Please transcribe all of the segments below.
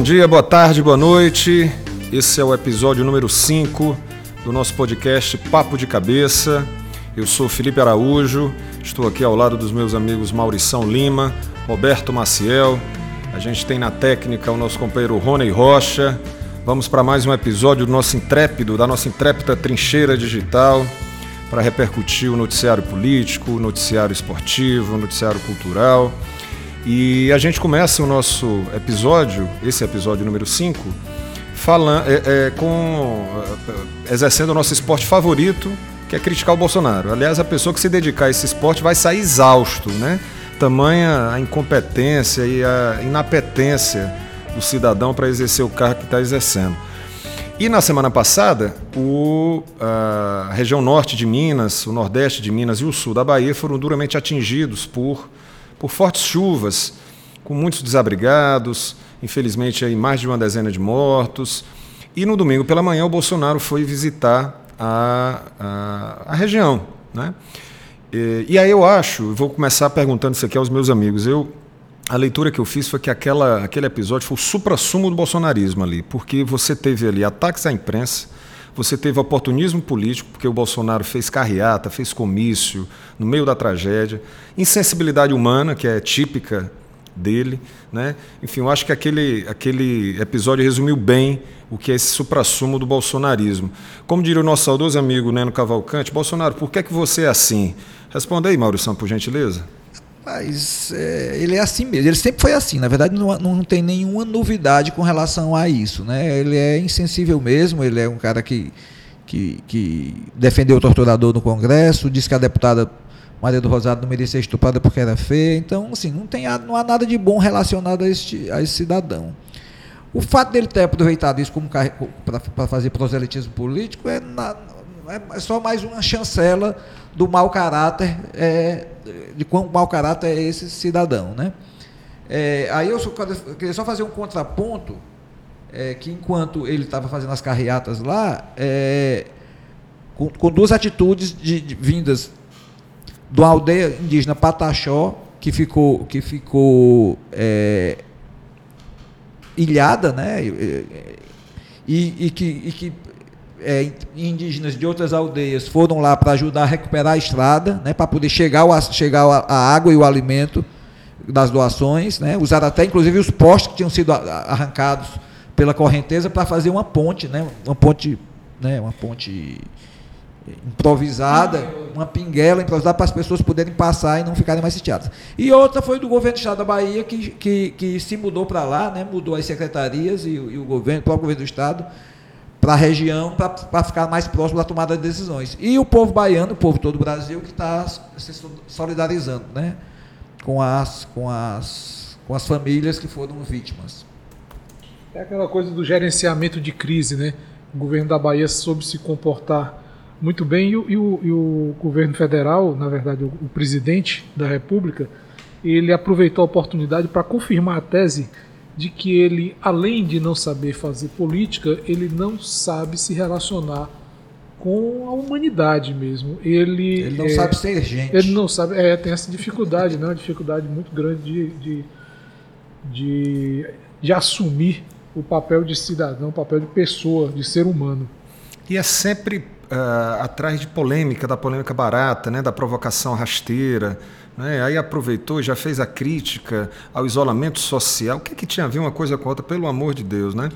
bom dia, boa tarde, boa noite. Esse é o episódio número 5 do nosso podcast Papo de Cabeça. Eu sou Felipe Araújo, estou aqui ao lado dos meus amigos Maurição Lima, Roberto Maciel. A gente tem na técnica o nosso companheiro Rony Rocha. Vamos para mais um episódio do nosso intrépido, da nossa intrépida trincheira digital, para repercutir o noticiário político, o noticiário esportivo, o noticiário cultural. E a gente começa o nosso episódio, esse episódio número 5, falando, é, é, com, é, exercendo o nosso esporte favorito, que é criticar o Bolsonaro. Aliás, a pessoa que se dedicar a esse esporte vai sair exausto, né? Tamanha a incompetência e a inapetência do cidadão para exercer o cargo que está exercendo. E na semana passada, o, a região norte de Minas, o nordeste de Minas e o sul da Bahia foram duramente atingidos por por fortes chuvas, com muitos desabrigados, infelizmente aí mais de uma dezena de mortos. E no domingo pela manhã o Bolsonaro foi visitar a, a, a região. Né? E, e, aí eu acho, vou começar perguntando isso aqui aos meus amigos. Eu, a leitura que eu fiz foi que aquela, aquele episódio foi o supra-sumo do bolsonarismo ali, porque você teve ali ataques à imprensa, você teve oportunismo político, porque o Bolsonaro fez carreata, fez comício no meio da tragédia, insensibilidade humana, que é típica dele. Né? Enfim, eu acho que aquele, aquele episódio resumiu bem o que é esse suprassumo do bolsonarismo. Como diria o nosso saudoso amigo Neno Cavalcante, Bolsonaro, por que, é que você é assim? Responda aí, Maurício, por gentileza. Mas é, ele é assim mesmo, ele sempre foi assim. Na verdade, não, não tem nenhuma novidade com relação a isso. Né? Ele é insensível mesmo, ele é um cara que, que, que defendeu o torturador no Congresso, disse que a deputada Maria do Rosário não merecia ser estuprada porque era feia. Então, assim, não, tem, não há nada de bom relacionado a, este, a esse cidadão. O fato dele ter aproveitado isso para fazer proselitismo político é, na, é só mais uma chancela do mau caráter, é, de quão mau caráter é esse cidadão. Né? É, aí eu, só, queria só fazer um contraponto, é, que enquanto ele estava fazendo as carreatas lá, é, com, com, duas atitudes de, de, vindas de uma aldeia indígena Pataxó, que ficou, que ficou é, ilhada, né? E, e, que, e que é, indígenas de outras aldeias foram lá para ajudar a recuperar a estrada, né, para poder chegar, o, chegar a, água e o alimento das doações, né, usaram até inclusive os postes que tinham sido arrancados pela correnteza para fazer uma ponte, né, uma ponte, né, uma ponte improvisada, uma pinguela improvisada para as pessoas poderem passar e não ficarem mais sitiadas. E outra foi do governo do estado da Bahia que, que, que se mudou para lá, né, mudou as secretarias e, e o governo, o próprio governo do estado para a região, para ficar mais próximo da tomada de decisões. E o povo baiano, o povo todo o Brasil, que está se solidarizando né, com, as, com, as, com as famílias que foram vítimas. É aquela coisa do gerenciamento de crise, né? O governo da Bahia soube se comportar muito bem e o, e o, e o governo federal, na verdade, o, o presidente da República, ele aproveitou a oportunidade para confirmar a tese de que ele, além de não saber fazer política, ele não sabe se relacionar com a humanidade mesmo. Ele, ele não é, sabe ser gente. Ele não sabe, é, tem essa dificuldade, né, uma dificuldade muito grande de, de, de, de assumir o papel de cidadão, o papel de pessoa, de ser humano. E é sempre uh, atrás de polêmica, da polêmica barata, né, da provocação rasteira. Né? Aí aproveitou e já fez a crítica ao isolamento social. O que, é que tinha a ver uma coisa com a outra, pelo amor de Deus, né?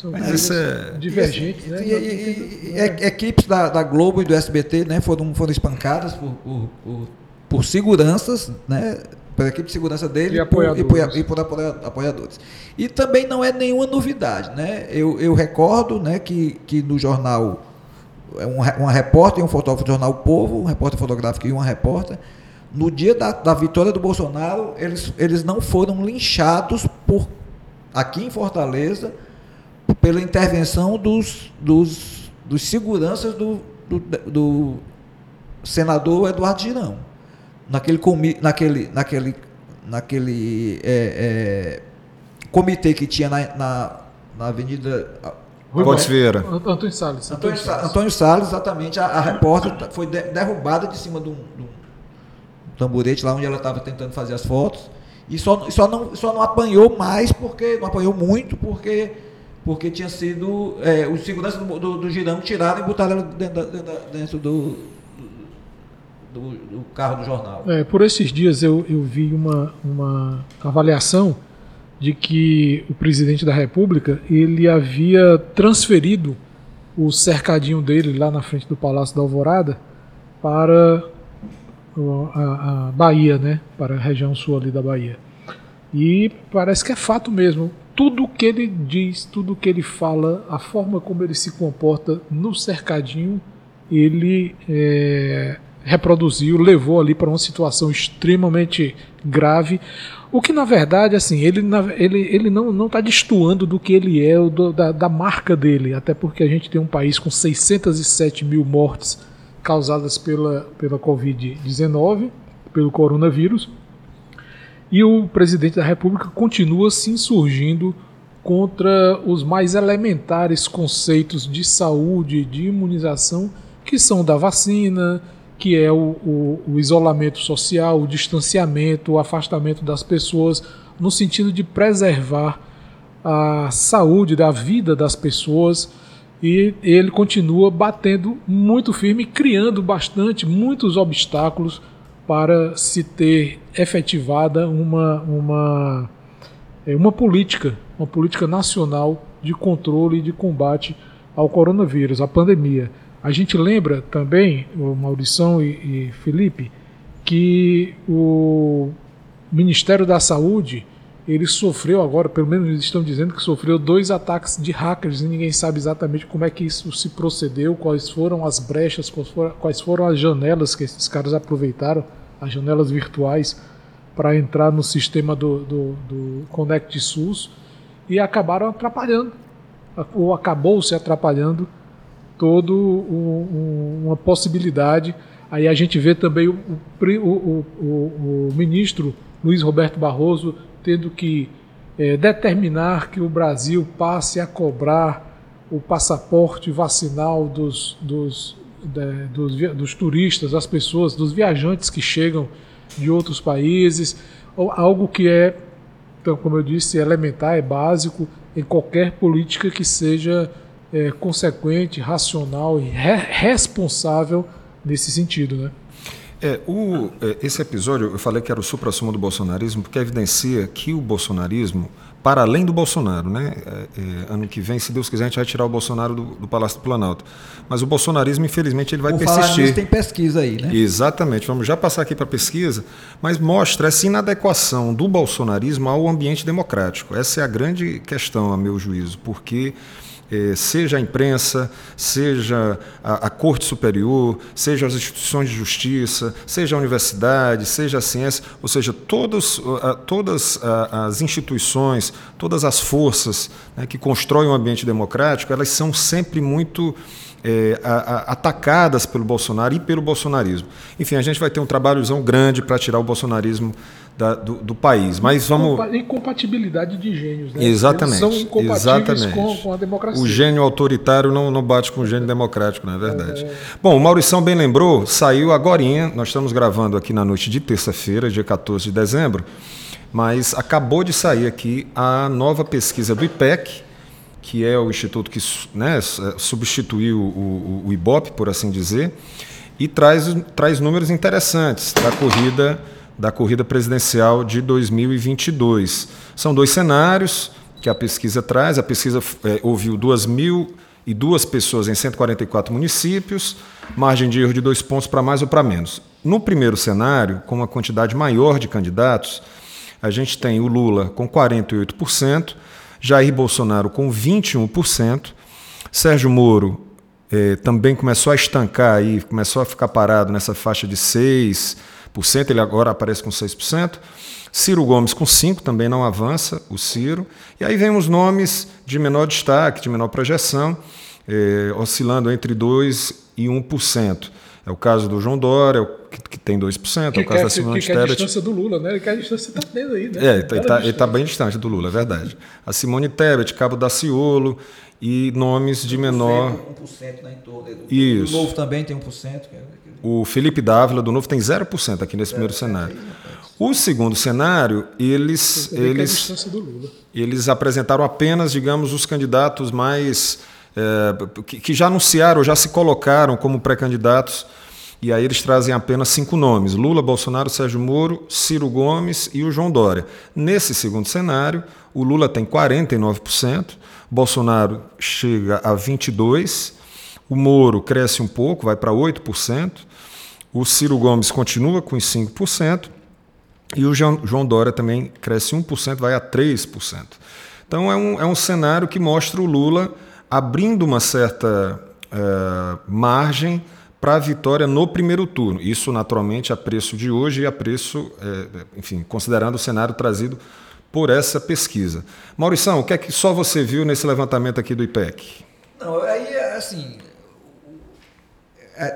São Mas é... divergentes, né? E, e, e, equipes da, da, Globo e do SBT né, foram, foram espancadas por, por, por, por seguranças, né? pela equipe de segurança dele e, apoiadores. Por, e, por, apoiadores. E também não é nenhuma novidade. Né? Eu, eu recordo né, que, que no jornal, um, uma repórter e um fotógrafo do jornal o Povo, um repórter fotográfico e uma repórter, no dia da, da vitória do Bolsonaro, eles, eles não foram linchados por aqui em Fortaleza pela intervenção dos, dos, dos seguranças do, do, do senador Eduardo Girão. Naquele, comi, naquele, naquele, naquele é, é, comitê que tinha na, na, na Avenida Rui Pontes Vieira. Antônio Salles. Antônio, Salles. Antônio Salles, exatamente. A, a repórter foi derrubada de cima de um, de um tamborete lá onde ela estava tentando fazer as fotos E só, só, não, só não apanhou mais, porque não apanhou muito, porque, porque tinha sido. É, os seguranças do, do, do girão tiraram e botaram dentro, dentro, dentro do, do, do, carro do jornal. É, por esses dias eu, eu vi uma, uma avaliação de que o presidente da República ele havia transferido o cercadinho dele lá na frente do Palácio da Alvorada para a, Bahia, né? Para a região sul ali da Bahia. E parece que é fato mesmo. Tudo que ele diz, tudo que ele fala, a forma como ele se comporta no cercadinho, ele é, reproduziu, levou ali para uma situação extremamente grave. O que na verdade, assim, ele, ele, ele não está destoando do que ele é, do, da, da marca dele, até porque a gente tem um país com 607 mil mortes causadas pela, pela Covid-19, pelo coronavírus, e o presidente da República continua se insurgindo contra os mais elementares conceitos de saúde, de imunização, que são da vacina, que é o, o, o, isolamento social, o distanciamento, o afastamento das pessoas, no sentido de preservar a saúde da vida das pessoas e ele continua batendo muito firme, criando bastante, muitos obstáculos para se ter efetivada uma, uma, é, uma política, uma política nacional de controle e de combate ao coronavírus, à pandemia. A gente lembra também, o Maurição e, e Felipe, que o Ministério da Saúde ele sofreu agora, pelo menos eles estão dizendo que sofreu dois ataques de hackers e ninguém sabe exatamente como é que isso se procedeu, quais foram as brechas, quais foram, quais foram as janelas que esses caras aproveitaram, as janelas virtuais, para entrar no sistema do, do, do SUS e acabaram atrapalhando, ou acabou se atrapalhando todo um, um, uma possibilidade. Aí a gente vê também o, o, o, o ministro Luiz Roberto Barroso tendo que é, determinar que o Brasil passe a cobrar o passaporte vacinal dos, dos, de, dos, dos turistas, das pessoas, dos viajantes que chegam de outros países, algo que é, então, como eu disse, elementar, é básico em qualquer política que seja é, consequente, racional e re responsável nesse sentido, né? É, o, é, esse episódio eu falei que era o supra-sumo do bolsonarismo, porque evidencia que o bolsonarismo, para além do Bolsonaro, né? É, é, ano que vem, se Deus quiser, a gente vai tirar o Bolsonaro do, do Palácio do Planalto. Mas o bolsonarismo, infelizmente, ele vai persistir. Falar nisso, tem pesquisa aí, né? Exatamente. Vamos já passar aqui para a pesquisa, mas mostra essa inadequação do bolsonarismo ao ambiente democrático. Essa é a grande questão, a meu juízo, porque eh, seja a imprensa, seja a, a, Corte Superior, seja as instituições de justiça, seja a universidade, seja a ciência, ou seja, todas, todas as instituições, todas as forças né, que constroem um ambiente democrático, elas são sempre muito é, a, a, atacadas pelo Bolsonaro e pelo bolsonarismo. Enfim, a gente vai ter um trabalhozão grande para tirar o bolsonarismo da, do, do, país. Mas vamos. Incompatibilidade de gênios, né? Exatamente. Eles são incompatíveis Exatamente. Com, com, a democracia. O gênio autoritário não, não bate com o gênio democrático, não é verdade? É... Bom, o Maurição bem lembrou, saiu agora. Nós estamos gravando aqui na noite de terça-feira, dia 14 de dezembro, mas acabou de sair aqui a nova pesquisa do IPEC, que é o instituto que né, substituiu o, o, o IBOP, por assim dizer, e traz, traz números interessantes da corrida da corrida presidencial de 2022. São dois cenários que a pesquisa traz. A pesquisa é, ouviu 2.002 pessoas em 144 municípios, margem de erro de dois pontos para mais ou para menos. No primeiro cenário, com uma quantidade maior de candidatos, a gente tem o Lula com 48%, Jair Bolsonaro com 21%, Sérgio Moro eh, também começou a estancar aí, começou a ficar parado nessa faixa de 6%, ele agora aparece com 6%. Ciro Gomes com 5%, também não avança o Ciro. E aí vem os nomes de menor destaque, de menor projeção, eh, oscilando entre 2% e 1%. É o caso do João Dória, que, que tem 2%, que é o caso quer, da Simone Tebet. Que a distância do Lula, né? Ele quer a distância está tendo aí, né? É, ele está tá, tá bem distante do Lula, é verdade. A Simone Tebet, Cabo Daciolo e nomes de menor... 1% na entorno. Isso. O Novo também tem 1%. O Felipe Dávila, do Novo, tem 0% aqui nesse primeiro cenário. O segundo cenário, eles, é eles, distância do Lula. eles apresentaram apenas, digamos, os candidatos mais. É, que, que já anunciaram, já se colocaram como pré-candidatos, e aí eles trazem apenas cinco nomes: Lula, Bolsonaro, Sérgio Moro, Ciro Gomes e o João Dória. Nesse segundo cenário, o Lula tem 49%, Bolsonaro chega a 22%, o Moro cresce um pouco, vai para 8%, o Ciro Gomes continua com os 5%. E o João João Dória também cresce 1%, vai a 3%. Então é um, é um cenário que mostra o Lula abrindo uma certa eh, margem para a vitória no primeiro turno. Isso, naturalmente, a preço de hoje e a preço, eh, enfim, considerando o cenário trazido por essa pesquisa. Maurição, o que é que só você viu nesse levantamento aqui do IPEC? Não, aí, assim,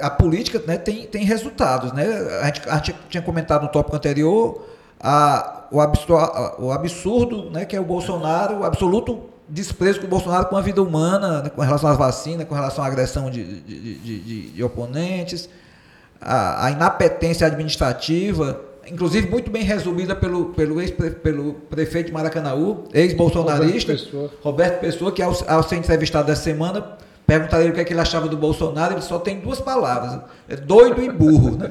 a, política né, tem, tem resultados. Né? A, gente, a gente tinha comentado no tópico anterior a, o, absurdo, o absurdo né, que é o Bolsonaro, o absoluto desprezo com o Bolsonaro com a vida humana, né, com relação às vacinas, com relação à agressão de, de, de- de- oponentes, a, a inapetência administrativa, inclusive muito bem resumida pelo, pelo, ex pelo prefeito de Maracanaú, ex-bolsonarista, Roberto Pessoa. Roberto Pessoa, que ao, ao ser entrevistado essa semana, perguntaram ele o que, é que ele achava do Bolsonaro, ele só tem duas palavras, é doido e burro. Né?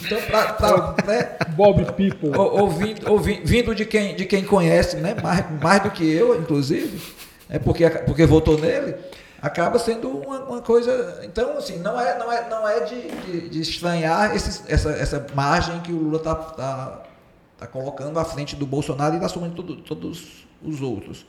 Então, pra, pra- né, Bob People. ou- ouvindo, ouvi- vindo de quem, de quem conhece, né, mais, mais do que eu, inclusive, é porque, porque votou nele, acaba sendo uma, uma coisa. Então, assim, não é, não é, não é de, de, de estranhar esses- essa, essa margem que o Lula está tá, tá colocando à frente do Bolsonaro e da soma de todos os outros.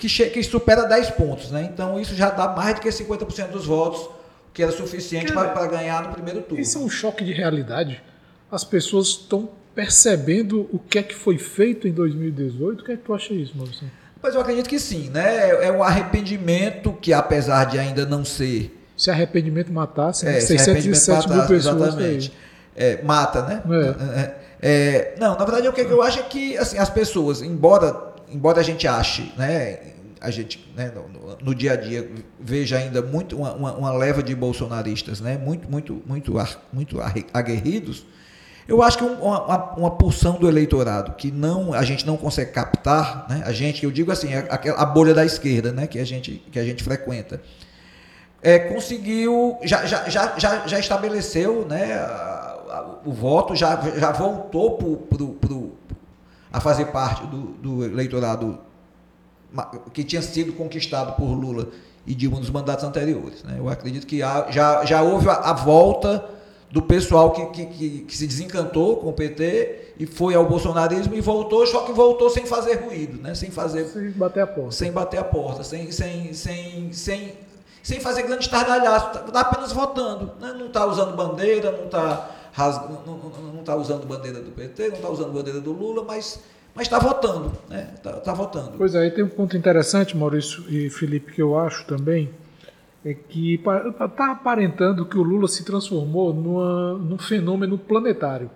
Que, que supera 10 pontos, né? Então isso já dá mais do que 50% dos votos, que era suficiente Cara, para ganhar no primeiro turno. Isso é um choque de realidade. As pessoas estão percebendo o que é que foi feito em 2018. O que é que tu acha isso, Maurício? Mas eu acredito que sim, né? É- É um arrependimento que, apesar de ainda não ser. Se arrependimento matasse? É, se 607 arrependimento mil pessoas. Exatamente. É, mata, né? É. É, é, não, na verdade, o que eu acho é que assim, as pessoas, embora, embora a gente ache, né? A gente, né, no, no- dia a dia, veja ainda muito uma, uma- leva de bolsonaristas, né? Muito, muito, muito, muito aguerridos. Eu acho que um- uma, uma, uma porção do eleitorado que não a gente não consegue captar, né? A gente, eu digo assim, a, a bolha da esquerda, né? Que a gente que a gente frequenta, é, conseguiu já, já, já, já, já estabeleceu, né? a- a- o voto já, já voltou pro, pro- a fazer parte do, do eleitorado que tinha sido conquistado por Lula e Dilma nos mandatos anteriores. Né? Eu acredito que há- já, já houve a, a volta do pessoal que, que, que, que se desencantou com o PT e foi ao bolsonarismo e voltou, só que voltou sem fazer ruído, né? sem fazer Sem bater a porta. sem bater a porta, sem, sem, sem, sem, sem fazer grande estardalhaço, tá apenas votando. Né? Não está usando bandeira, não está não, não, não tá usando bandeira do PT, não está usando bandeira do Lula, mas mas está votando, né? Está tá votando. Pois é, aí tem um ponto interessante, Maurício e Felipe, que eu acho também, é que está aparentando que o Lula se transformou numa, num fenômeno planetário.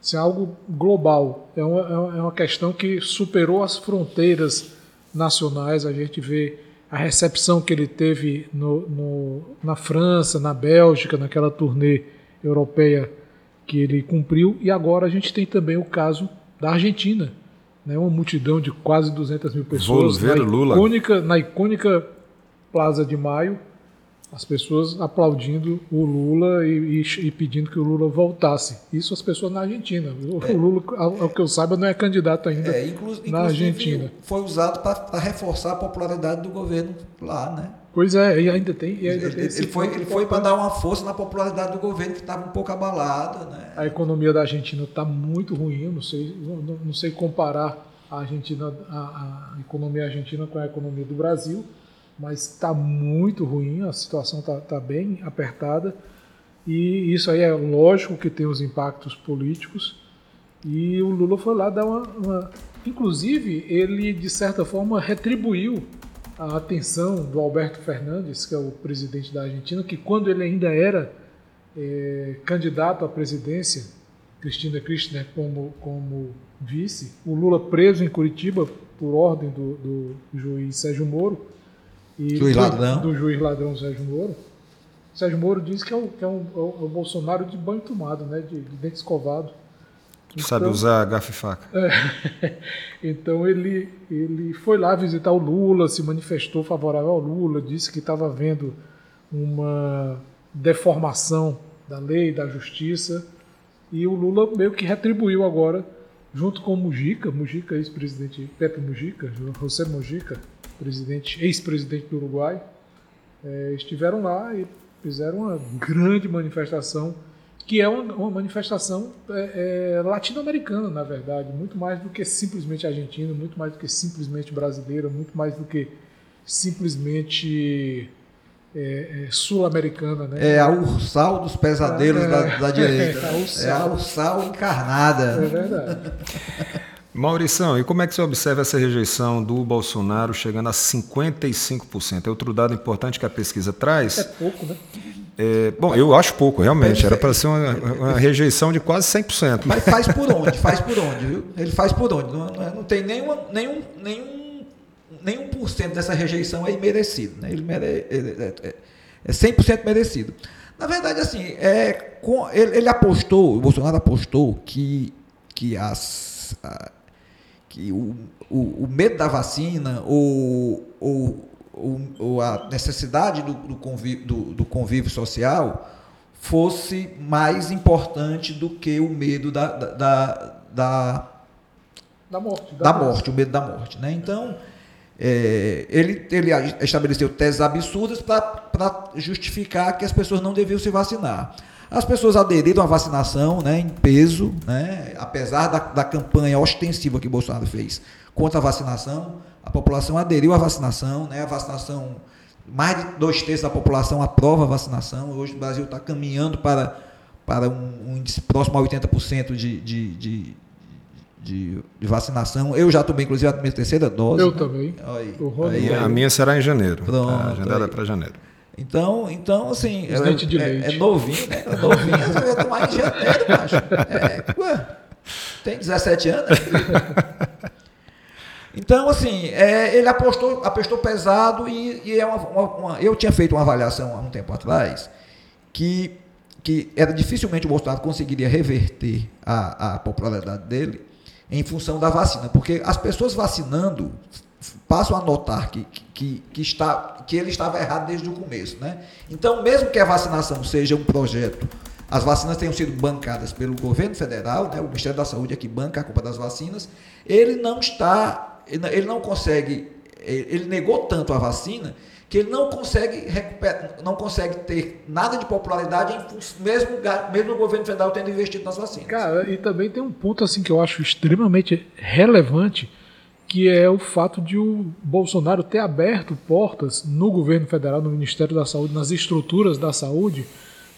Isso é algo global. É é uma- é uma questão que superou as fronteiras nacionais. A gente vê a recepção que ele teve no, no- na França, na Bélgica, naquela turnê europeia que ele cumpriu. E agora a gente tem também o caso da Argentina. Né, uma multidão de quase 200 mil pessoas ver na, Lula. Icônica, na icônica Plaza de Maio, as pessoas aplaudindo o Lula e, e- e pedindo que o Lula voltasse. Isso as pessoas na Argentina. O, o Lula, ao, ao que eu saiba, não é candidato ainda É, inclu- na inclusive, Argentina. foi usado para reforçar a popularidade do governo lá, né? Pois é, e ainda tem. E ainda Ele, tem ele foi, ele foi para dar uma força na popularidade do governo que estava um pouco abalada, né? A economia da Argentina está muito ruim. Não sei, não, não sei comparar a Argentina, a, a economia argentina com a economia do Brasil, mas está muito ruim. A situação está tá bem apertada e isso aí é lógico que tem os impactos políticos. E o Lula foi lá dar uma, uma inclusive ele de certa forma retribuiu a atenção do Alberto Fernandes, que é o presidente da Argentina, que quando ele ainda era eh, candidato à presidência, Cristina Kirchner como, como vice, o Lula preso em Curitiba por ordem do, do juiz Sérgio Moro. E Juiz do, ladrão. Do juiz ladrão Sérgio Moro. Sérgio Moro diz que é o, que é um- é é o Bolsonaro de banho tomado, né, de, de dente escovado. Sabe usar garfo e faca. É, então ele, ele foi lá visitar o Lula, se manifestou favorável ao Lula, disse que estava vendo uma deformação da lei, da justiça, e o Lula meio que retribuiu agora, junto com o Mujica, Mujica, ex-presidente Pepe Mujica, José Mujica, presidente, ex-presidente do Uruguai, é, estiveram lá e fizeram uma grande manifestação que é uma, uma manifestação é, é, latino-americana, na verdade, muito mais do que simplesmente argentina, muito mais do que simplesmente brasileira, muito mais do que simplesmente é, é sul-americana. Né? É a ursal dos pesadelos da, da, direita. É a ursal encarnada. É verdade. Maurição, e como é que você observa essa rejeição do Bolsonaro chegando a 55%? É outro dado importante que a pesquisa traz. É pouco, né? É, bom, eu acho pouco, realmente. Era para ser uma, uma, rejeição de quase 100%. Mas faz por onde? Faz por onde, viu? Ele faz por onde? Não, não tem nenhuma, nenhum, nenhum, nenhum por cento dessa rejeição é imerecido. Né? Ele, mere, ele é, é 100% merecido. Na verdade, assim, é, com, ele, ele, apostou, o Bolsonaro apostou que, que as. A, que o, o, o, medo da vacina ou, ou, ou a necessidade do, do, convívio, do, do, convívio, social fosse mais importante do que o medo da, da, da, da morte. Da, da morte, o medo da morte. Né? Então, é, ele, ele estabeleceu teses absurdas para justificar que as pessoas não deviam se vacinar. As pessoas aderiram à vacinação né, em peso, né, apesar da, da campanha ostensiva que Bolsonaro fez contra a vacinação, a população aderiu à vacinação, né, a vacinação, mais de dois terços da população aprova a vacinação, hoje o Brasil está caminhando para, para um, um índice próximo a 80% de, de, de, de, de, vacinação. Eu já tomei, inclusive, a minha terceira dose. Eu né? também. Aí, aí, aí, a minha será em janeiro. Pronto, agendada para janeiro. Então, então assim, é, é, é, novinho, né? É novinho, você vai tomar em janeiro, macho. É, ué, tem 17 anos. Então, assim, é, ele apostou, apostou pesado e, e é uma, uma, uma, eu tinha feito uma avaliação há um tempo atrás que, que era dificilmente o Bolsonaro conseguiria reverter a, a popularidade dele em função da vacina, porque as pessoas vacinando passam a notar que, que, que, está, que ele estava errado desde o começo. Né? Então, mesmo que a vacinação seja um projeto, as vacinas tenham sido bancadas pelo governo federal, né? o Ministério da Saúde é que banca a culpa das vacinas, ele não está, ele não consegue, ele negou tanto a vacina que ele não consegue recuperar, não consegue ter nada de popularidade, mesmo, mesmo o governo federal tendo investido nas vacinas. Cara, e também tem um ponto assim que eu acho extremamente relevante, que é o fato de o Bolsonaro ter aberto portas no governo federal, no Ministério da Saúde, nas estruturas da saúde,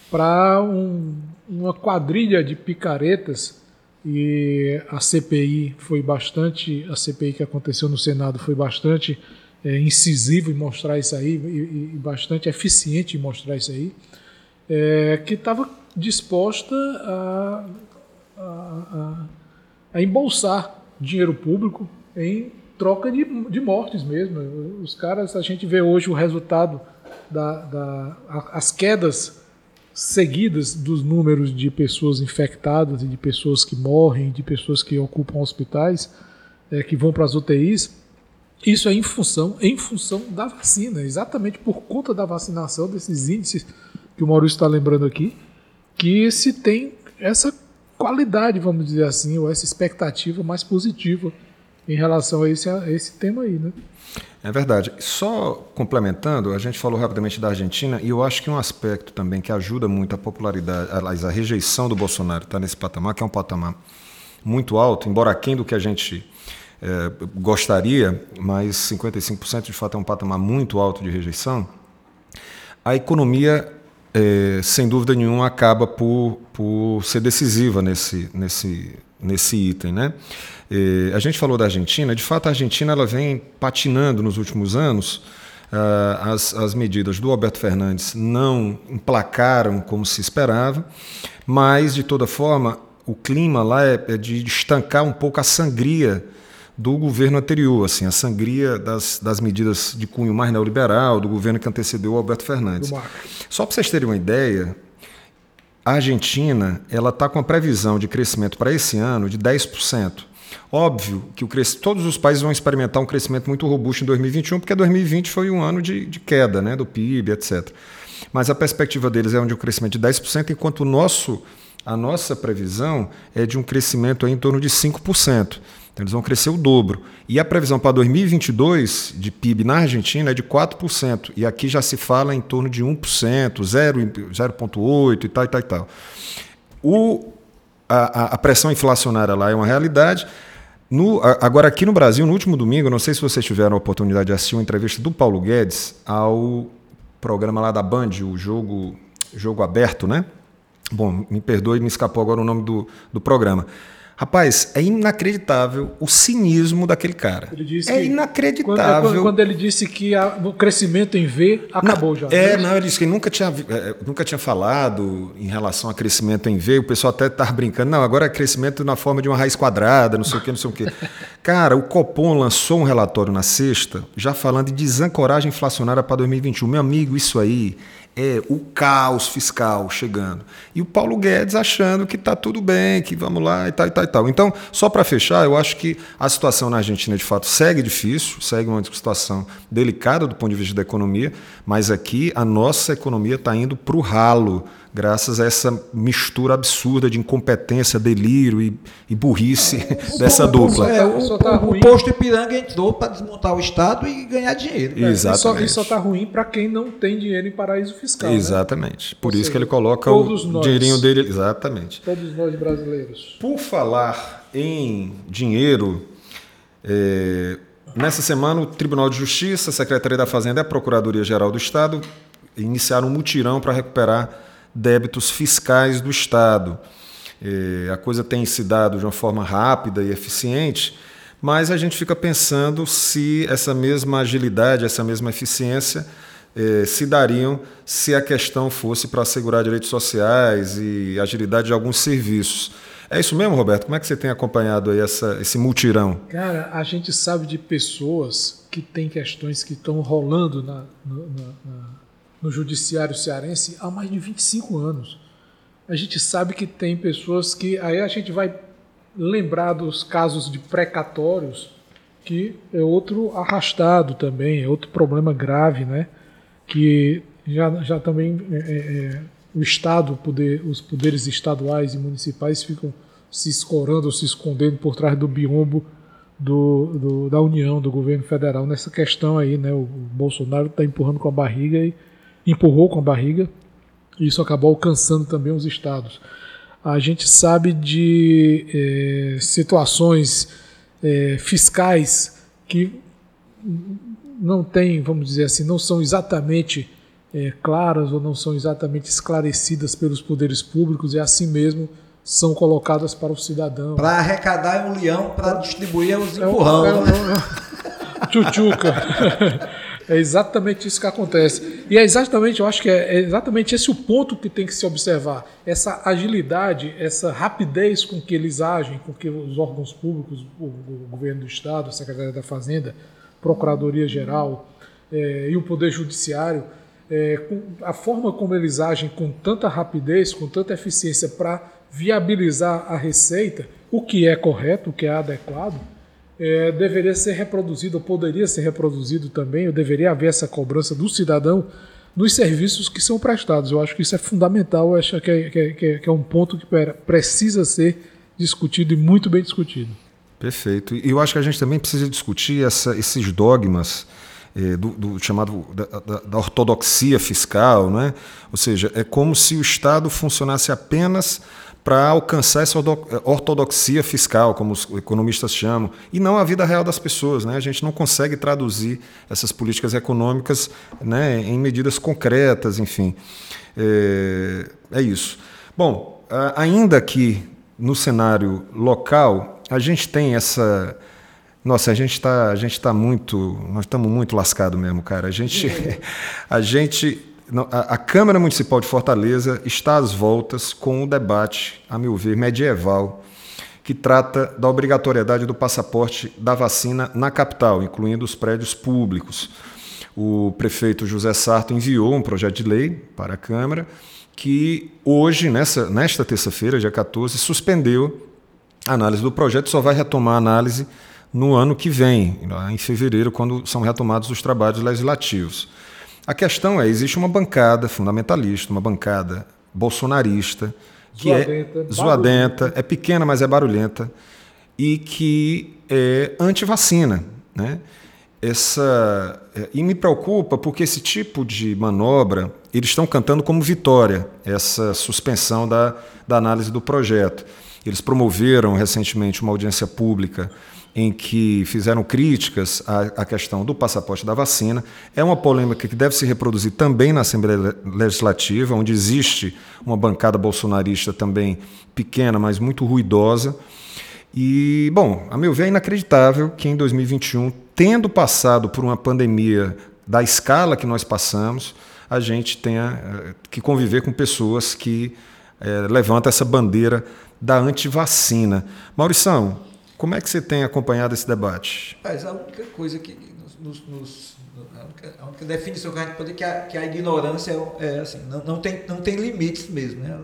para um, uma quadrilha de picaretas. E a CPI foi bastante, a CPI que aconteceu no Senado foi bastante é, incisivo em mostrar isso aí, e, e, bastante eficiente em mostrar isso aí, é, que estava disposta a, a, a, a embolsar dinheiro público em troca de, de mortes mesmo. Os caras, a gente vê hoje o resultado da, da as quedas seguidas dos números de pessoas infectadas de pessoas que morrem, de pessoas que ocupam hospitais, é, que vão para as UTIs. Isso é em função, em função da vacina, exatamente por conta da vacinação desses índices que o Maurício está lembrando aqui, que se tem essa qualidade, vamos dizer assim, ou essa expectativa mais positiva em relação a esse, a esse tema aí, né? É verdade. Só complementando, a gente falou rapidamente da Argentina e eu acho que um aspecto também que ajuda muito a popularidade, aliás, a rejeição do Bolsonaro está nesse patamar, que é um patamar muito alto, embora aquém do que a gente é, gostaria, mas 55% de fato é um patamar muito alto de rejeição. A economia, é, sem dúvida nenhuma, acaba por, por ser decisiva nesse, nesse, nesse item, né? E a gente falou da Argentina, de fato a Argentina ela vem patinando nos últimos anos. Uh, as, as medidas do Alberto Fernandes não emplacaram como se esperava, mas de toda forma o clima lá é, é de estancar um pouco a sangria do governo anterior, assim, a sangria das, das medidas de cunho mais neoliberal, do governo que antecedeu o Alberto Fernandes. Só para vocês terem uma ideia, a Argentina ela está com a previsão de crescimento para esse ano de 10%. Óbvio que o todos os países vão experimentar um crescimento muito robusto em 2021, porque 2020 foi um ano de, de queda né, do PIB, etc. Mas a perspectiva deles é de um crescimento de 10%, enquanto o nosso, a nossa previsão é de um crescimento em torno de 5%. Então, eles vão crescer o dobro. E a previsão para 2022 de PIB na Argentina é de 4%. E aqui já se fala em torno de 1%, 0,8% e tal, e tal, e tal. O, a, a pressão inflacionária lá é uma realidade. No, agora, aqui no Brasil, no último domingo, não sei se vocês tiveram a oportunidade de assistir uma entrevista do Paulo Guedes ao programa lá da Band, o Jogo, jogo Aberto, né? Bom, me perdoe, me escapou agora o nome do, do programa. Rapaz, é inacreditável o cinismo daquele cara. é inacreditável. Quando, quando, ele disse que a, o crescimento em V acabou não, já. É, não, ele disse que nunca tinha, é, nunca tinha falado em relação a crescimento em V. O pessoal até estava brincando. Não, agora é crescimento na forma de uma raiz quadrada, não sei o quê, não sei o quê. Cara, o Copom lançou um relatório na sexta, já falando de desancoragem inflacionária para 2021. Meu amigo, isso aí é o caos fiscal chegando. E o Paulo Guedes achando que está tudo bem, que vamos lá e tal, e tal, e tal. Então, só para fechar, eu acho que a situação na Argentina, de fato, segue difícil, segue uma situação delicada do ponto de vista da economia, mas aqui a nossa economia está indo para o ralo graças a essa mistura absurda de incompetência, delírio e, e burrice dessa dupla. É, o, tá o, o posto Ipiranga entrou para desmontar o Estado e ganhar dinheiro. É, Exatamente. Isso só está ruim para quem não tem dinheiro em paraíso fiscal. Né? Exatamente. Né? Por Ou isso seja, que ele coloca o nós, dinheirinho dele. Exatamente. Todos nós brasileiros. Por falar em dinheiro, é, nessa semana o Tribunal de Justiça, a Secretaria da Fazenda e a Procuradoria-Geral do Estado iniciaram um mutirão para recuperar débitos fiscais do Estado. É, a coisa tem se dado de uma forma rápida e eficiente, mas a gente fica pensando se essa mesma agilidade, essa mesma eficiência é, se dariam se a questão fosse para assegurar direitos sociais e agilidade de alguns serviços. É isso mesmo, Roberto? Como é que você tem acompanhado aí essa, esse multirão? Cara, a gente sabe de pessoas que têm questões que estão rolando na, na, na no judiciário cearense há mais de 25 anos. A gente sabe que tem pessoas que. Aí a gente vai lembrar dos casos de precatórios, que é outro arrastado também, é outro problema grave, né? Que já, já também é, é, é, o Estado, poder, os poderes estaduais e municipais ficam se escorando se escondendo por trás do biombo do, do, da União, do governo federal nessa questão aí, né? O Bolsonaro está empurrando com a barriga e empurrou com a barriga, e isso acabou alcançando também os estados. A gente sabe de é, situações é, fiscais que não têm, vamos dizer assim, não são exatamente é, claras ou não são exatamente esclarecidas pelos poderes públicos e assim mesmo são colocadas para o cidadão. Para arrecadar um leão, para distribuir os empurrão. É, um, é, um, é um, tchutchuca. É exatamente isso que acontece. E é exatamente, eu acho que é, exatamente esse o ponto que tem que se observar. Essa agilidade, essa rapidez com que eles agem, com que os órgãos públicos, o, o governo do Estado, a Secretaria da Fazenda, Procuradoria Geral é, e o Poder Judiciário, é, a forma como eles agem com tanta rapidez, com tanta eficiência para viabilizar a receita, o que é correto, o que é adequado, é, deveria ser reproduzido, ou poderia ser reproduzido também, ou deveria haver essa cobrança do cidadão nos serviços que são prestados. Eu acho que isso é fundamental, eu acho que é, que é, que é um ponto que precisa ser discutido e muito bem discutido. Perfeito. E eu acho que a gente também precisa discutir essa, esses dogmas eh, do, do, chamado da, da, da, ortodoxia fiscal, né? Ou seja, é como se o Estado funcionasse apenas para alcançar essa ortodoxia fiscal, como os economistas chamam, e não a vida real das pessoas. Né? A gente não consegue traduzir essas políticas econômicas né, em medidas concretas, enfim. É, é isso. Bom, ainda que no cenário local, a gente tem essa. Nossa, a gente está a gente tá muito, nós estamos muito lascado mesmo, cara. A gente, a gente a, Câmara Municipal de Fortaleza está às voltas com o debate, a meu ver, medieval, que trata da obrigatoriedade do passaporte da vacina na capital, incluindo os prédios públicos. o prefeito José Sarto enviou um projeto de lei para a Câmara que hoje, nessa, nesta terça-feira, dia 14, suspendeu a análise do projeto, só vai retomar a análise no ano que vem, em fevereiro, quando são retomados os trabalhos legislativos. A questão é: existe uma bancada fundamentalista, uma bancada bolsonarista, que zoadenta, é zoadenta, é pequena, mas é barulhenta, e que é anti-vacina. Né? Essa, é, e me preocupa porque esse tipo de manobra, eles estão cantando como vitória, essa suspensão da, da análise do projeto. Eles promoveram recentemente uma audiência pública em que fizeram críticas à, questão do passaporte da vacina. É uma polêmica que deve se reproduzir também na Assembleia Legislativa, onde existe uma bancada bolsonarista também pequena, mas muito ruidosa. E, bom, a meu ver, é inacreditável que em 2021, tendo passado por uma pandemia da escala que nós passamos, a gente tenha eh, que conviver com pessoas que é, levantam essa bandeira da antivacina. Maurição, como é que você tem acompanhado esse debate? Mas a única coisa que nos, nos, a, única, a, única, definição que a gente pode é que a, que a ignorância é, é, assim, não, não, tem, não tem limites mesmo. Né?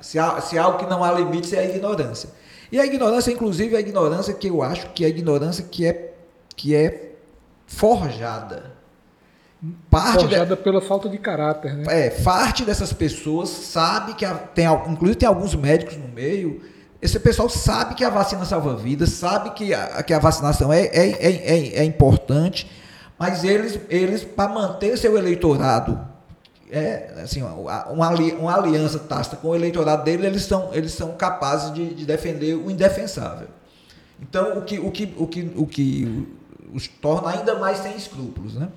Se, há, se há algo que não há limites é a ignorância. E a ignorância, inclusive, é a ignorância que eu acho que é a ignorância que é, que é forjada. Parte forjada de, pela falta de caráter, né? É, parte dessas pessoas sabe que a, tem, inclusive tem alguns médicos no meio esse pessoal sabe que a vacina salva vidas, sabe que a, que a vacinação é, é, é, é importante, mas eles, eles para manter seu eleitorado, é, assim, uma, uma aliança tácita com o eleitorado dele, eles são, eles são capazes de, de defender o indefensável. Então, o que, o que, o que, o que os torna ainda mais sem escrúpulos, né?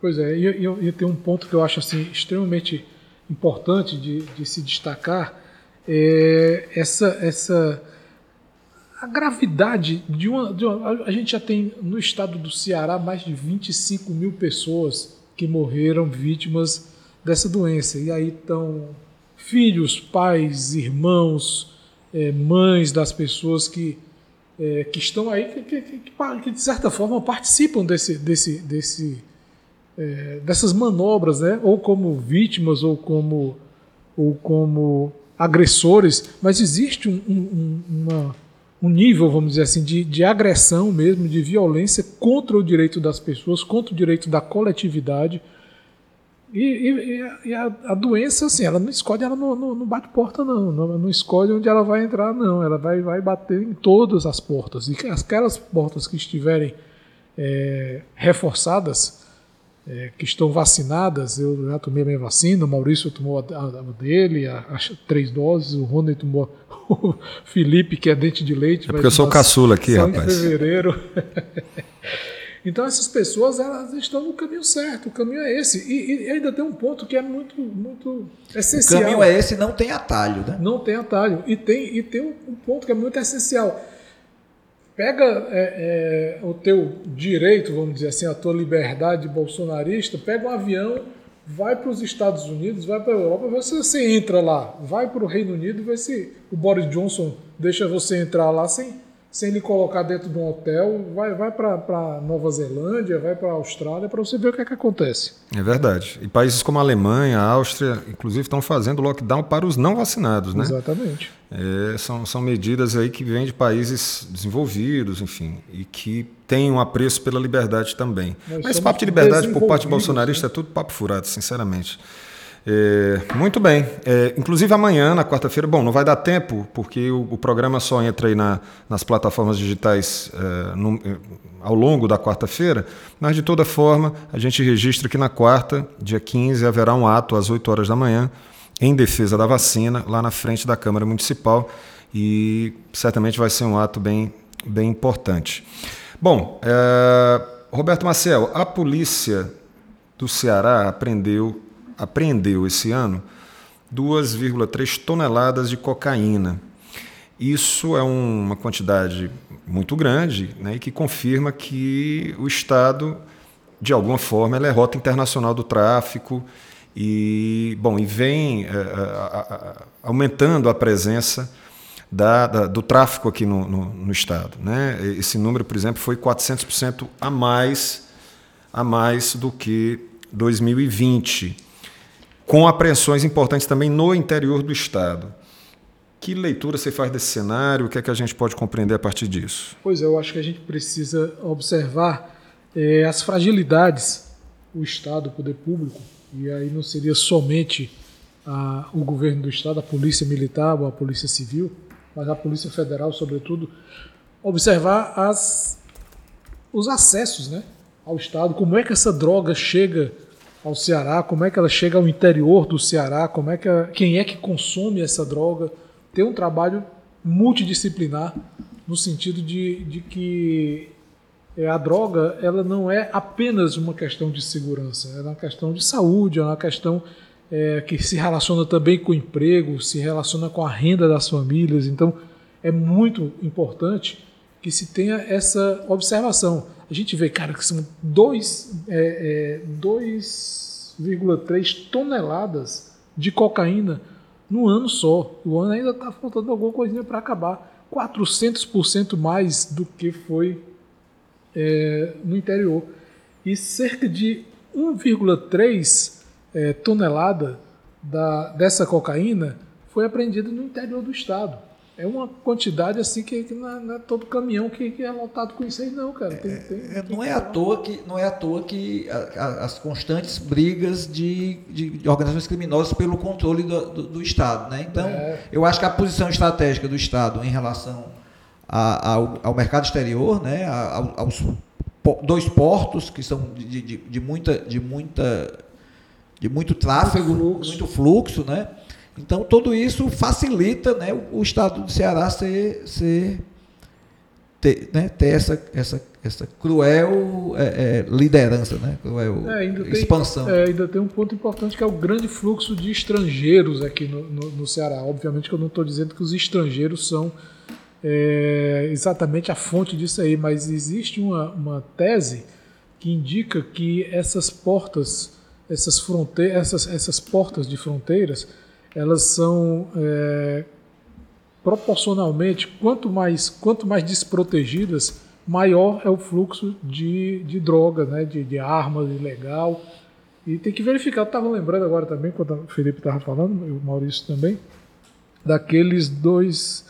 Pois é, e, e, e tem um ponto que eu acho assim, extremamente importante de, de se destacar, é, essa, essa a gravidade de uma, de uma, A gente já tem no estado do Ceará mais de 25 mil pessoas que morreram vítimas dessa doença. E aí estão filhos, pais, irmãos, é, mães das pessoas que, é, que estão aí, que, que, que, que, de certa forma participam desse, desse, desse, é, dessas manobras, né? ou como vítimas, ou como, ou como agressores, mas existe um, um, uma, um nível, vamos dizer assim, de, de agressão mesmo, de violência contra o direito das pessoas, contra o direito da coletividade. E, e, e a, a, doença, assim, ela não escolhe, ela não, não, não bate porta, não. não. Não escolhe onde ela vai entrar, não. Ela vai, vai bater em todas as portas. E aquelas portas que estiverem é, reforçadas, é, que estão vacinadas, eu já tomei a minha vacina, o Maurício tomou a, a dele, as três doses, o Rony tomou o Felipe, que é dente de leite. É porque eu sou caçula aqui, rapaz. Em fevereiro. então essas pessoas elas estão no caminho certo, o caminho é esse. E, e, ainda tem um ponto que é muito, muito essencial. O caminho é esse não tem atalho, né? Não tem atalho. E tem, e tem um, um ponto que é muito essencial pega é, é, o teu direito, vamos dizer assim, a tua liberdade bolsonarista, pega um avião, vai para os Estados Unidos, vai para a Europa, se você entra lá, vai para o Reino Unido, vê se o Boris Johnson deixa você entrar lá sem sem lhe colocar dentro de um hotel, vai, vai para Nova Zelândia, vai para a Austrália, para você ver o que, é que acontece. É verdade. E países como a Alemanha, a Áustria, inclusive, estão fazendo lockdown para os não vacinados, né? Exatamente. É, são, são medidas aí que vêm de países desenvolvidos, enfim, e que têm um apreço pela liberdade também. Nós Mas papo de liberdade por parte bolsonarista né? é tudo papo furado, sinceramente. É, muito bem. É, inclusive amanhã, na quarta-feira, bom, não vai dar tempo, porque o, o programa só entra aí na, nas plataformas digitais é, no, é, ao longo da quarta-feira, mas de toda forma, a gente registra que na quarta, dia 15, haverá um ato às 8 horas da manhã, em defesa da vacina, lá na frente da Câmara Municipal, e certamente vai ser um ato bem, bem importante. Bom, é, Roberto Marcel, a polícia do Ceará apreendeu apreendeu esse ano 2,3 toneladas de cocaína. Isso é uma quantidade muito grande né, e que confirma que o Estado, de alguma forma, é rota internacional do tráfico e, bom, e vem é, aumentando a presença da, da, do tráfico aqui no, no, no Estado. Né? Esse número, por exemplo, foi 400% a mais a mais do que 2020, com apreensões importantes também no interior do Estado. Que leitura você faz desse cenário? O que é que a gente pode compreender a partir disso? Pois é, eu acho que a gente precisa observar é, as fragilidades o Estado, o poder público, e aí não seria somente a, o governo do Estado, a polícia militar ou a polícia civil, mas a polícia federal, sobretudo, observar as, os acessos né, ao Estado, como é que essa droga chega ao Ceará, como é que ela chega ao interior do Ceará, como é que quem é que consome essa droga, ter um trabalho multidisciplinar no sentido de, de que é, a droga ela não é apenas uma questão de segurança, é uma questão de saúde, é uma questão é, que se relaciona também com o emprego, se relaciona com a renda das famílias. Então, é muito importante que se tenha essa observação. A gente vê, cara, que são 2,3 é, é, toneladas de cocaína no ano só. O ano ainda está faltando alguma coisinha para acabar. 400% mais do que foi é, no interior. E cerca de 1,3 é, tonelada da, dessa cocaína foi apreendida no interior do estado. É uma quantidade assim que, que não, é, não, é, todo caminhão que, que, é lotado com isso aí, não, cara. Tem, tem, é, não, é à toa que, não é à toa que a, a, as constantes brigas de, de, de, organizações criminosas pelo controle do, do, do Estado. Né? Então, é. eu acho que a posição estratégica do Estado em relação a, ao, ao, mercado exterior, né? aos dois portos que são de, de, de muita, de, muita, de muito tráfego, muito fluxo. muito fluxo, né? Então, tudo isso facilita né, o, estado do Ceará ser, ser ter, né, ter essa, essa, essa cruel é, é, liderança, né, cruel é, expansão. Tem, é, ainda tem um ponto importante que é o grande fluxo de estrangeiros aqui no, no, no Ceará. Obviamente que eu não estou dizendo que os estrangeiros são é, exatamente a fonte disso aí, mas existe uma, uma tese que indica que essas portas, essas, fronteiras, essas, essas portas de fronteiras, elas são é, proporcionalmente, quanto mais, quanto mais desprotegidas, maior é o fluxo de, de droga, né, de, de armas ilegal. E tem que verificar, eu estava lembrando agora também, quando o Felipe estava falando, o Maurício também, daqueles dois,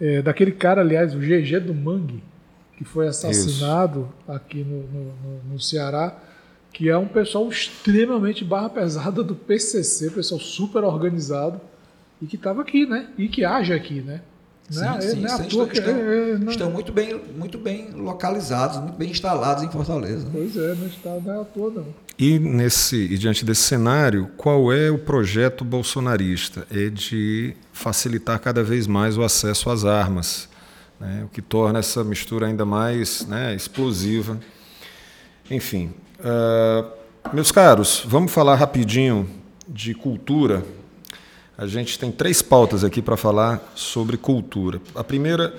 é, daquele cara, aliás, o GG do Mangue, que foi assassinado Isso. aqui no, no, no, no Ceará que é um pessoal extremamente barra pesada do PCC, pessoal super organizado e que estava aqui, né? E que age aqui, né? Sim, não é, sim, é estão, que, estão, é, é, não... estão, muito bem, muito bem localizados, muito bem instalados em Fortaleza. Pois é, não está não é à toa, não. E, nesse, e diante desse cenário, qual é o projeto bolsonarista? É de facilitar cada vez mais o acesso às armas, né? o que torna essa mistura ainda mais né, explosiva. Enfim, Uh, meus caros, vamos falar rapidinho de cultura. A gente tem três pautas aqui para falar sobre cultura. A primeira,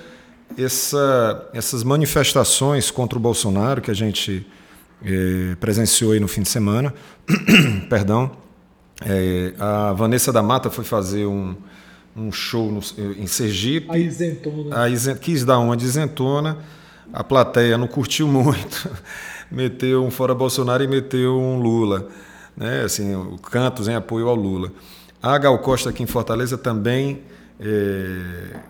essa, essas manifestações contra o Bolsonaro que a gente eh, presenciou aí no fim de semana. Perdão. É, a Vanessa da Mata foi fazer um, um show no, em Sergipe. A isentona. A isent, quis dar uma de isentona. A plateia não curtiu muito meteu um fora Bolsonaro e meteu um Lula, né? Assim, cantos em apoio ao Lula. A Gal Costa aqui em Fortaleza também, é,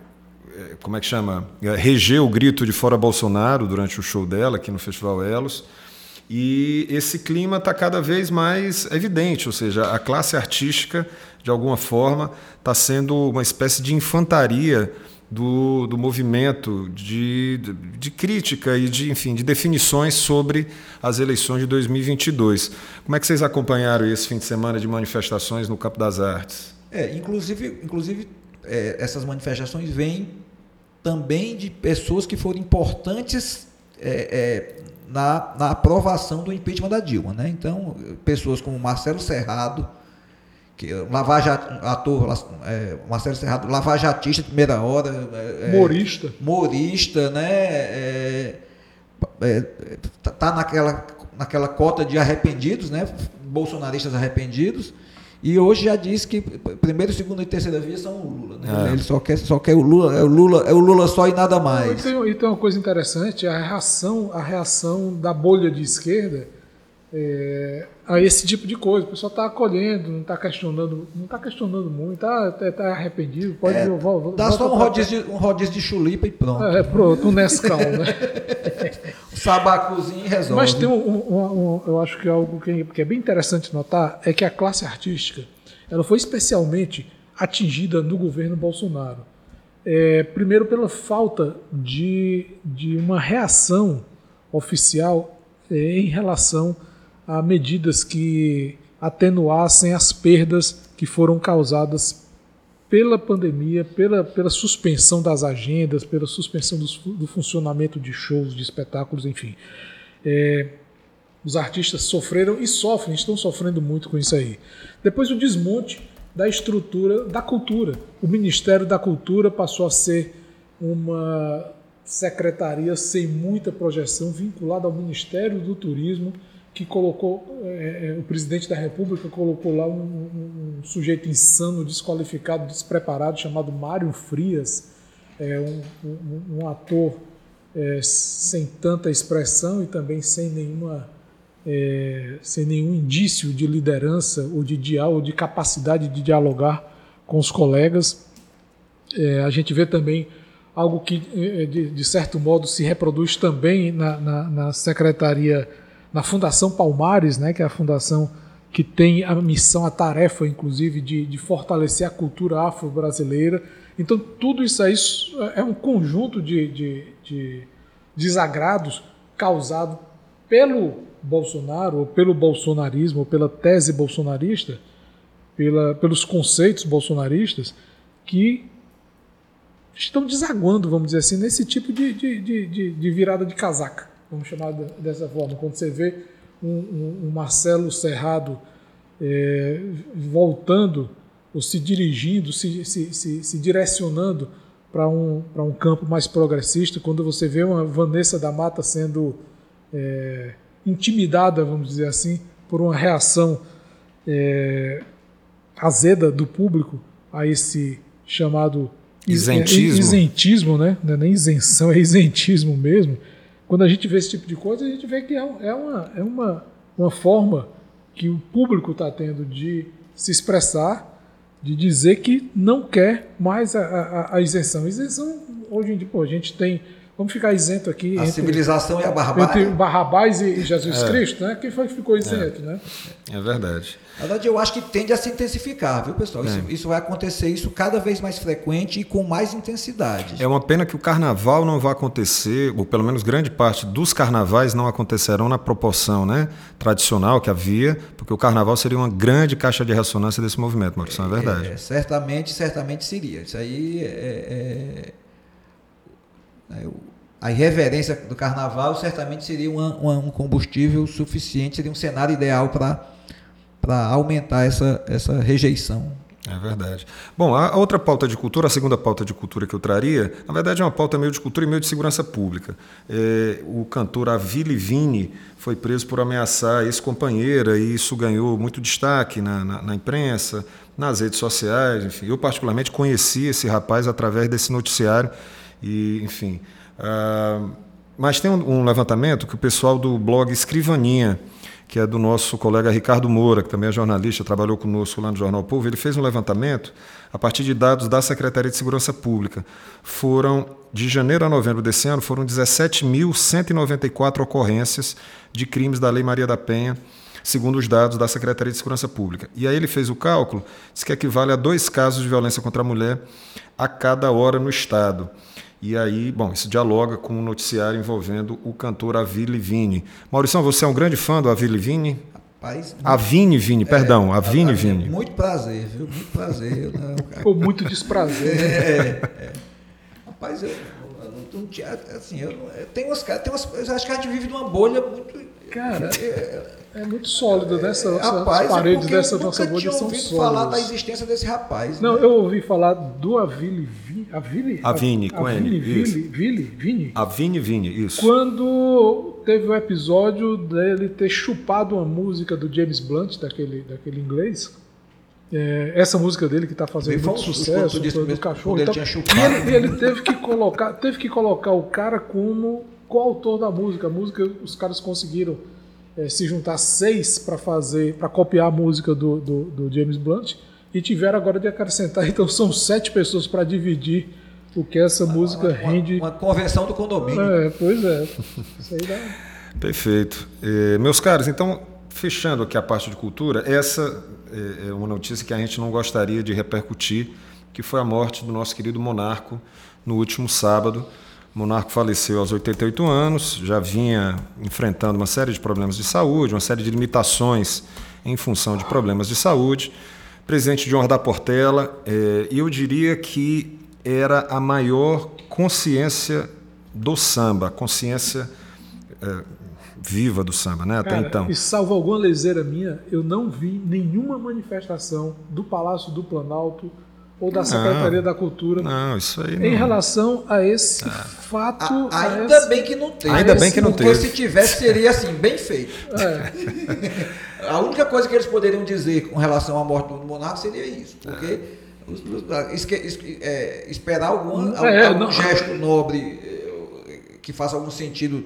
é, como é que chama? É, regeu o grito de fora Bolsonaro durante o show dela aqui no Festival Elos. E esse clima está cada vez mais evidente, ou seja, a classe artística, de alguma forma, está sendo uma espécie de infantaria do, do movimento de, de, de, crítica e de, enfim, de definições sobre as eleições de 2022. Como é que vocês acompanharam esse fim de semana de manifestações no Campo das Artes? É, inclusive, inclusive é, essas manifestações vêm também de pessoas que foram importantes é, é, na, na aprovação do impeachment da Dilma. Né? Então, pessoas como Marcelo Serrado, que lavajat, ator é, Marcelo Serrado, lavajatista de primeira hora, é, é morista, morista, né? É, é, tá naquela naquela cota de arrependidos, né? Bolsonaristas arrependidos. E hoje já disse que primeiro, segundo e terceira via são o Lula. Né? É. Ele só quer, só quer o Lula, é o Lula, é o Lula só e nada mais. E tem, e tem uma coisa interessante, a reação, a reação da bolha de esquerda é, a esse tipo de coisa. O pessoal está acolhendo, não está questionando, não está questionando muito, está tá, tá arrependido. Pode É, vol- Dá só um rodízio, de, um rodízio de chulipa e pronto. É, pronto, um Nescau, né? Um sabacuzinho resolve. Mas tem um, um- um- eu acho que algo que, que é bem interessante notar é que a classe artística ela foi especialmente atingida no governo Bolsonaro. É, primeiro pela falta de, de uma reação oficial é, em relação a medidas que atenuassem as perdas que foram causadas pela pandemia, pela, pela suspensão das agendas, pela suspensão fu- do funcionamento de shows, de espetáculos, enfim. É, os artistas sofreram e sofrem, estão sofrendo muito com isso aí. Depois o desmonte da estrutura da cultura. O Ministério da Cultura passou a ser uma secretaria sem muita projeção, vinculada ao Ministério do Turismo, que colocou, é, é, o presidente da República colocou lá um, um- sujeito insano, desqualificado, despreparado, chamado Mário Frias, é, um, um- um ator é, sem tanta expressão e também sem nenhuma é, sem nenhum indício de liderança ou de diálogo, de capacidade de dialogar com os colegas. É, a gente vê também algo que, de, de certo modo, se reproduz também na, na, na Secretaria, na Fundação Palmares, né, que é a fundação que tem a missão, a tarefa, inclusive, de, de fortalecer a cultura afro-brasileira. Então, tudo isso aí é um conjunto de, de, de desagrados causado pelo Bolsonaro, ou pelo bolsonarismo, ou pela tese bolsonarista, pela, pelos conceitos bolsonaristas, que estão desaguando, vamos dizer assim, nesse tipo de, de, de, de- de virada de casaca, vamos chamar de- dessa forma. Quando você vê um, um- um Marcelo Serrado é, voltando ou se dirigindo, se, se, se, se direcionando para um, para um campo mais progressista, quando você vê uma Vanessa da Mata sendo é, intimidada, vamos dizer assim, por uma reação é, azeda do público a esse chamado is- Isentismo. é, isentismo, né? Não é nem isenção, é isentismo mesmo. Quando a gente vê esse tipo de coisa, a gente vê que é, é uma, é uma, uma forma que o público está tendo de se expressar, de dizer que não quer mais a, a- a isenção. Isenção, hoje em dia, pô, a gente tem. Vamos ficar isento aqui A entre, civilização e a barbárie. entre Barrabás e Jesus Cristo, né? Quem foi que ficou isento, né? É verdade. Na verdade, eu acho que tende a se intensificar, viu, pessoal? Isso, isso vai acontecer isso cada vez mais frequente e com mais intensidade. É uma pena que o carnaval não vai acontecer, ou pelo menos grande parte dos carnavais não acontecerão na proporção né, tradicional que havia, porque o carnaval seria uma grande caixa de ressonância desse movimento, Maurício, é verdade. É, certamente, certamente seria. Isso aí é. é- é o- a irreverência do carnaval certamente seria uma- uma- um combustível suficiente, seria um cenário ideal para aumentar essa, essa rejeição. É verdade. Bom, a outra pauta de cultura, a segunda pauta de cultura que eu traria, na verdade é uma pauta meio de cultura e meio de segurança pública. É, o cantor Avili Vini foi preso por ameaçar ex-companheira e isso ganhou muito destaque na, na- na imprensa, nas redes sociais, enfim. Eu particularmente conheci esse rapaz através desse noticiário e, enfim. Ah, mas tem um, um levantamento que o pessoal do blog Escrivaninha que é do nosso colega Ricardo Moura, que também é jornalista, trabalhou conosco lá no Jornal Povo, ele fez um levantamento a partir de dados da Secretaria de Segurança Pública. Foram, de janeiro a novembro desse ano, foram 17.194 ocorrências de crimes da Lei Maria da Penha, segundo os dados da Secretaria de Segurança Pública. E aí ele fez o cálculo, diz que equivale a dois casos de violência contra a mulher a cada hora no Estado. E aí, bom, isso dialoga com um noticiário envolvendo o cantor Avili Vini. Maurição, você é um grande fã do Avili Vini? Rapaz, Avini Vini, perdão, Avini é, Vini. Muito prazer, viu? Muito prazer. Com muito desprazer. Rapaz, eu, eu tinha. Assim, eu, não- eu tenho umas caras, tem umas, eu acho que a gente vive numa bolha muito. Cara, é muito sólido, né? Essa, Rapaz, as paredes é dessa nossa bolha tinha são ouvido sólidas. falar da existência desse rapaz. Não, né? eu ouvi falar do Avili Vini. Avili? Avini, com N, Avini, isso. Vili, Vili, Vini. Avini Vini, isso. Quando teve o episódio dele ter chupado uma música do James Blunt, daquele, daquele inglês. É, essa música dele que está fazendo Bem, muito um sucesso, disse do cachorro. ele e E chupado. ele, ele teve que colocar, teve que colocar o cara como coautor da música. A música, os caras conseguiram é, se juntar seis para fazer, para copiar a música do, do, do, James Blunt, e tiveram agora de acrescentar, então são sete pessoas para dividir o que essa uma, música uma, rende. Uma, convenção do condomínio. É, pois é. Isso aí dá. Perfeito. Eh, meus caros, então, fechando aqui a parte de cultura, essa é, é uma notícia que a gente não gostaria de repercutir, que foi a morte do nosso querido monarco no último sábado. Monarco faleceu aos 88 anos, já vinha enfrentando uma série de problemas de saúde, uma série de limitações em função de problemas de saúde. Presidente de honra da Portela, é, e eu diria que era a maior consciência do samba, consciência é, viva do samba, né? Até Cara, então. E salvo alguma leseira minha, eu não vi nenhuma manifestação do Palácio do Planalto ou da Secretaria da Cultura não, isso aí não. em relação a esse é. fato. A, ainda esse, bem que não tem. Ainda bem que não porque teve. se tivesse, seria assim, bem feito. É. a única coisa que eles poderiam dizer com relação à morte do monarca seria isso. Porque é. esque, esque, é, esperar algum, é, algum não, gesto nobre eh, que faça algum sentido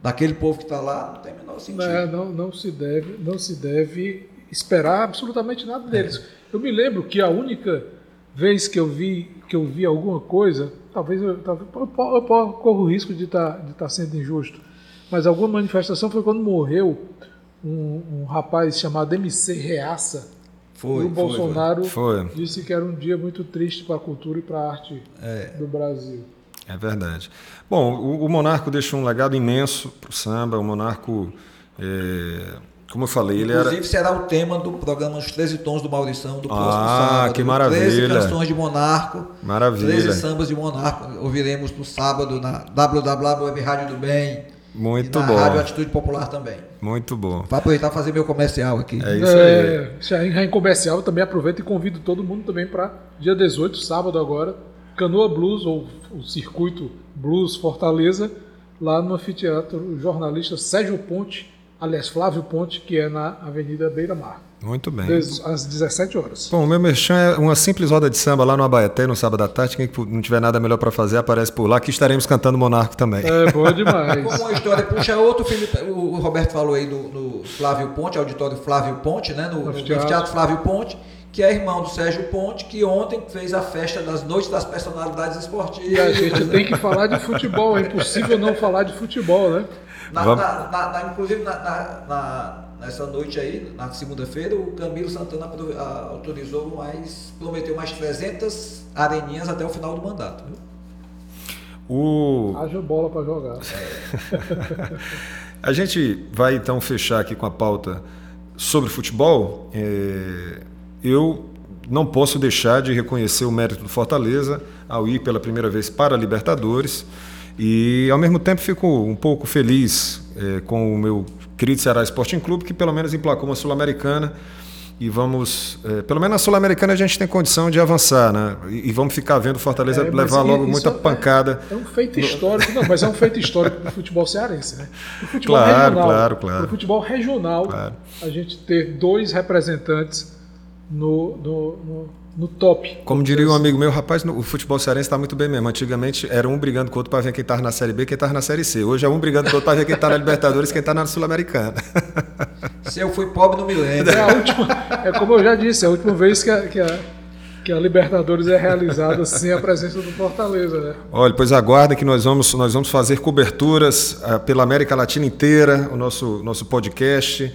daquele povo que está lá, não tem o menor sentido. Não, não, não, se deve, não se deve esperar absolutamente nada deles. Eu me lembro que a única vez que eu vi que eu vi alguma coisa, talvez eu, talvez, eu, eu, eu corro o risco de estar tá, de tá sendo injusto, mas alguma manifestação foi quando morreu um, um rapaz chamado MC Reaça. Foi, e o Bolsonaro foi, foi. disse que era um dia muito triste para a cultura e para a arte é. do Brasil. É verdade. Bom, o, o Monarco deixou um legado imenso para o samba. O Monarco é, como eu falei, ele Inclusive, era. será o tema do programa Os 13 Tons do Maurição, do próximo ah, sábado. que maravilha. 13 canções de Monarco. Maravilha. 13 sambas de Monarco. Ouviremos no sábado na www Rádio do Bem. Muito e na bom. Rádio Atitude Popular também. Muito bom. Vai aproveitar fazer meu comercial aqui. É isso aí. É, já em comercial, também aproveito e convido todo mundo também para dia 18, sábado agora, Canoa Blues, ou o Circuito Blues Fortaleza, lá no anfiteatro jornalista Sérgio Ponte aliás, Flávio Ponte, que é na Avenida Beira Mar. Muito bem. Às 17 horas. Bom, o meu merchan é uma simples roda de samba lá no Abaeté, no sábado à tarde. Quem não tiver nada melhor para fazer, aparece por lá, que estaremos cantando Monarco também. É, boa demais. Como uma história puxa outro, Felipe, o Roberto falou aí do, do Flávio Ponte, auditório Flávio Ponte, né? No, no Teatro Flávio Ponte, que é irmão do Sérgio Ponte, que ontem fez a festa das noites das personalidades esportivas. E a gente tem que falar de futebol, é impossível não falar de futebol, né? Na, na, na, inclusive, nessa noite aí, na segunda-feira, o Camilo Santana autorizou mais, prometeu mais 300 areninhas até o final do mandato. Viu? O... Haja bola para jogar. a gente vai então fechar aqui com a pauta sobre futebol. É... Eu não posso deixar de reconhecer o mérito do Fortaleza ao ir pela primeira vez para a Libertadores. E ao mesmo tempo fico um pouco feliz é, com o meu querido Ceará Sporting Clube, que pelo menos emplacou uma Sul-Americana. E vamos, é, pelo menos na Sul-Americana a gente tem condição de avançar, né? E, e vamos ficar vendo Fortaleza é, levar logo muita é, pancada. É um feito histórico, não, mas é um feito histórico do futebol cearense, né? Do futebol claro, regional, claro, claro. Do futebol regional, claro. a gente ter dois representantes no, no, no no top. Como diria um amigo meu, rapaz, o futebol cearense está muito bem mesmo. Antigamente era um brigando com o outro para ver quem estava na Série B e quem estava na Série C. Hoje é um brigando com o outro para ver quem está na Libertadores e quem está na Sul-Americana. Se eu fui pobre, não me lembro. É, a última, é como eu já disse, é a última vez que a, que a, que a Libertadores é realizada sem a presença do Fortaleza. Né? Olha, pois aguarda que nós vamos, nós vamos fazer coberturas uh, pela América Latina inteira, o nosso, nosso podcast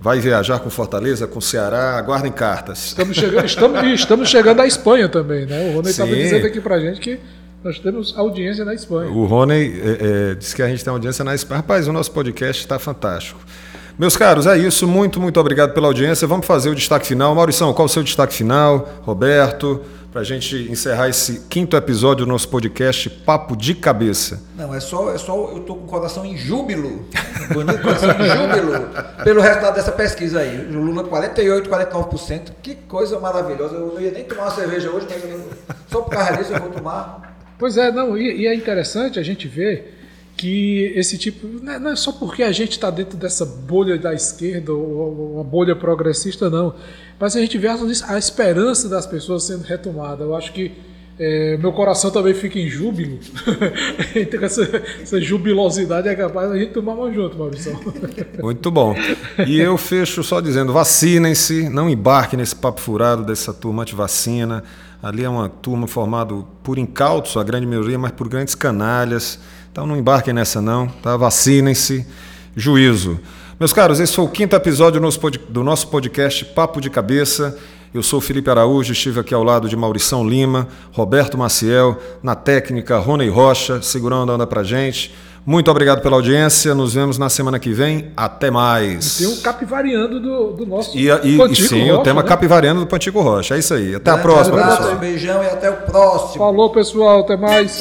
vai viajar com Fortaleza, com Ceará, aguardem cartas. Estamos chegando, estamos, estamos chegando à Espanha também, né? O Rony estava dizendo aqui pra gente que nós temos audiência na Espanha. O Rony é, é, disse que a gente tem audiência na Espanha. Rapaz, o nosso podcast está fantástico. Meus caros, é isso. Muito, muito obrigado pela audiência. Vamos fazer o destaque final. Maurição, qual o seu destaque final? Roberto, para a gente encerrar esse quinto episódio do nosso podcast Papo de Cabeça. Não, é só, é só eu tô com o coração em júbilo, bonito coração em júbilo, pelo resultado dessa pesquisa aí. O Lula 48, 49%, que coisa maravilhosa. Eu não ia nem tomar uma cerveja hoje, mas só por causa disso eu vou tomar. Pois é, não, e, e é interessante a gente ver que esse tipo. Não é só porque a gente está dentro dessa bolha da esquerda ou uma bolha progressista, não mas a gente vê a, esperança das pessoas sendo retomada. Eu acho que é, meu coração também fica em júbilo. então, essa, essa, jubilosidade é capaz da gente tomar mais junto, Maurício. Muito bom. E eu fecho só dizendo: vacinem-se, não embarque nesse papo furado dessa turma anti-vacina. Ali é uma turma formada por incautos, a grande maioria, mas por grandes canalhas. Então não embarquem nessa, não. Tá? Vacinem-se. Juízo. Meus caros, esse foi o quinto episódio do nosso podcast Papo de Cabeça. Eu sou Felipe Araújo, estive aqui ao lado de Maurição Lima, Roberto Maciel, na técnica Rony Rocha, segurando a onda pra gente. Muito obrigado pela audiência. Nos vemos na semana que vem. Até mais. E tem um capivariando do, do nosso e, e, e sim, Rocha, o tema né? capivariando do Pantico Rocha. É isso aí. Até Grande a próxima, abraço, pessoal. Um beijão e até o próximo. Falou, pessoal. Até mais.